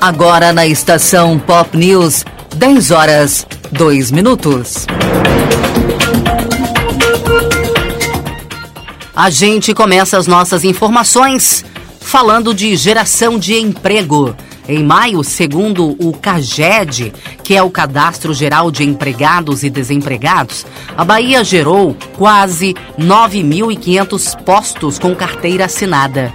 Agora na estação Pop News, 10 horas, 2 minutos. A gente começa as nossas informações falando de geração de emprego. Em maio, segundo o CAGED, que é o Cadastro Geral de Empregados e Desempregados, a Bahia gerou quase 9.500 postos com carteira assinada.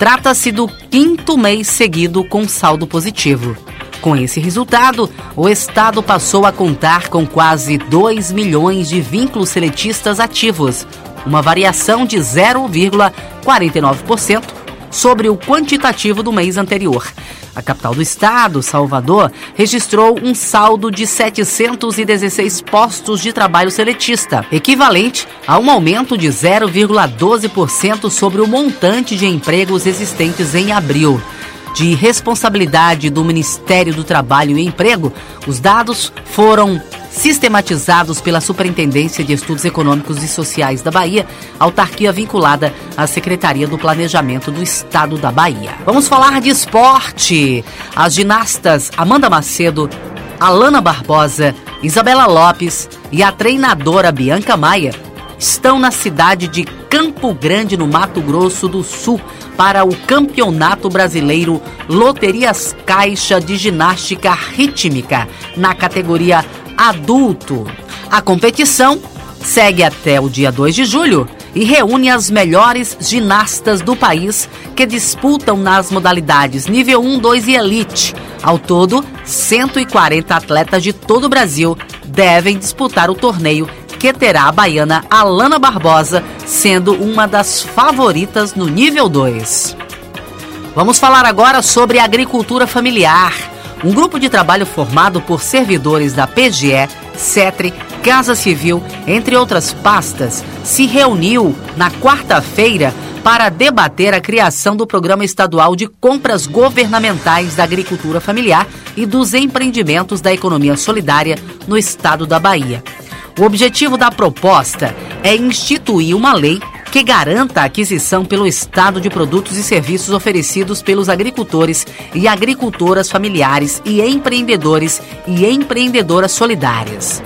Trata-se do quinto mês seguido com saldo positivo. Com esse resultado, o Estado passou a contar com quase 2 milhões de vínculos seletistas ativos, uma variação de 0,49% sobre o quantitativo do mês anterior. A capital do estado, Salvador, registrou um saldo de 716 postos de trabalho seletista, equivalente a um aumento de 0,12% sobre o montante de empregos existentes em abril de responsabilidade do Ministério do Trabalho e Emprego, os dados foram sistematizados pela Superintendência de Estudos Econômicos e Sociais da Bahia, autarquia vinculada à Secretaria do Planejamento do Estado da Bahia. Vamos falar de esporte. As ginastas Amanda Macedo, Alana Barbosa, Isabela Lopes e a treinadora Bianca Maia estão na cidade de Campo Grande, no Mato Grosso do Sul, para o Campeonato Brasileiro Loterias Caixa de Ginástica Rítmica, na categoria adulto. A competição segue até o dia 2 de julho e reúne as melhores ginastas do país que disputam nas modalidades nível 1, 2 e elite. Ao todo, 140 atletas de todo o Brasil devem disputar o torneio que terá a baiana Alana Barbosa sendo uma das favoritas no nível 2. Vamos falar agora sobre agricultura familiar. Um grupo de trabalho formado por servidores da PGE, CETRE, Casa Civil, entre outras pastas, se reuniu na quarta-feira para debater a criação do Programa Estadual de Compras Governamentais da Agricultura Familiar e dos Empreendimentos da Economia Solidária no estado da Bahia. O objetivo da proposta é instituir uma lei que garanta a aquisição pelo Estado de produtos e serviços oferecidos pelos agricultores e agricultoras familiares e empreendedores e empreendedoras solidárias.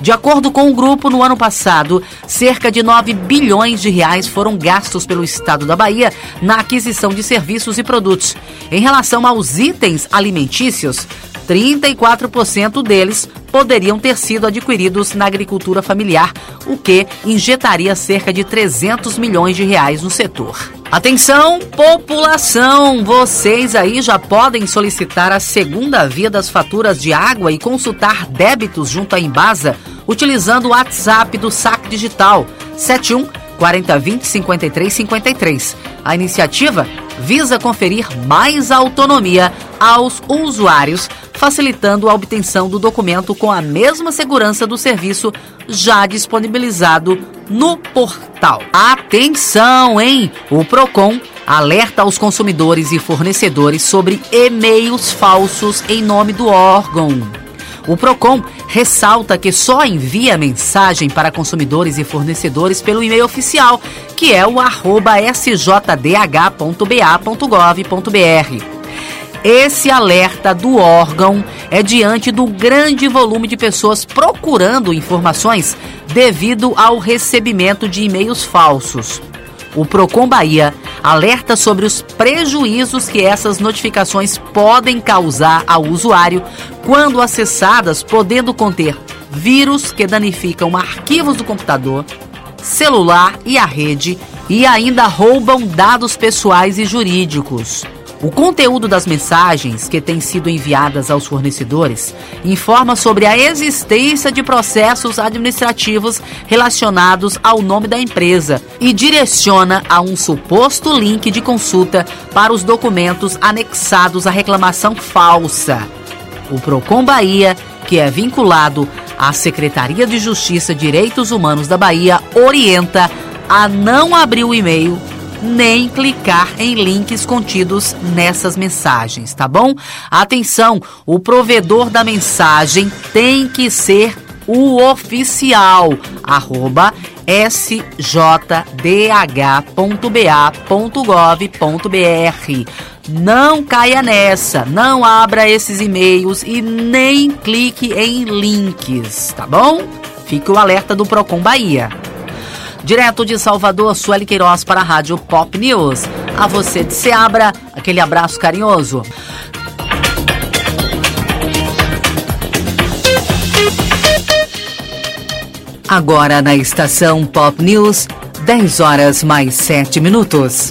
De acordo com o grupo, no ano passado, cerca de 9 bilhões de reais foram gastos pelo Estado da Bahia na aquisição de serviços e produtos. Em relação aos itens alimentícios, 34% deles poderiam ter sido adquiridos na agricultura familiar, o que injetaria cerca de 300 milhões de reais no setor. Atenção, população! Vocês aí já podem solicitar a segunda via das faturas de água e consultar débitos junto à Embasa utilizando o WhatsApp do SAC Digital 71 4020 5353. A iniciativa visa conferir mais autonomia aos usuários, facilitando a obtenção do documento com a mesma segurança do serviço já disponibilizado no portal. Atenção, hein? O Procon alerta aos consumidores e fornecedores sobre e-mails falsos em nome do órgão. O Procon ressalta que só envia mensagem para consumidores e fornecedores pelo e-mail oficial, que é o sjdh.ba.gov.br. Esse alerta do órgão é diante do grande volume de pessoas procurando informações devido ao recebimento de e-mails falsos. O Procon Bahia alerta sobre os prejuízos que essas notificações podem causar ao usuário quando acessadas, podendo conter vírus que danificam arquivos do computador, celular e a rede e ainda roubam dados pessoais e jurídicos. O conteúdo das mensagens que têm sido enviadas aos fornecedores informa sobre a existência de processos administrativos relacionados ao nome da empresa e direciona a um suposto link de consulta para os documentos anexados à reclamação falsa. O Procon Bahia, que é vinculado à Secretaria de Justiça e Direitos Humanos da Bahia, orienta a não abrir o e-mail nem clicar em links contidos nessas mensagens, tá bom? Atenção, o provedor da mensagem tem que ser o oficial, arroba sjdh.ba.gov.br. Não caia nessa, não abra esses e-mails e nem clique em links, tá bom? Fique o alerta do Procon Bahia. Direto de Salvador, Sueli Queiroz para a Rádio Pop News. A você de Seabra, aquele abraço carinhoso. Agora na estação Pop News, 10 horas mais 7 minutos.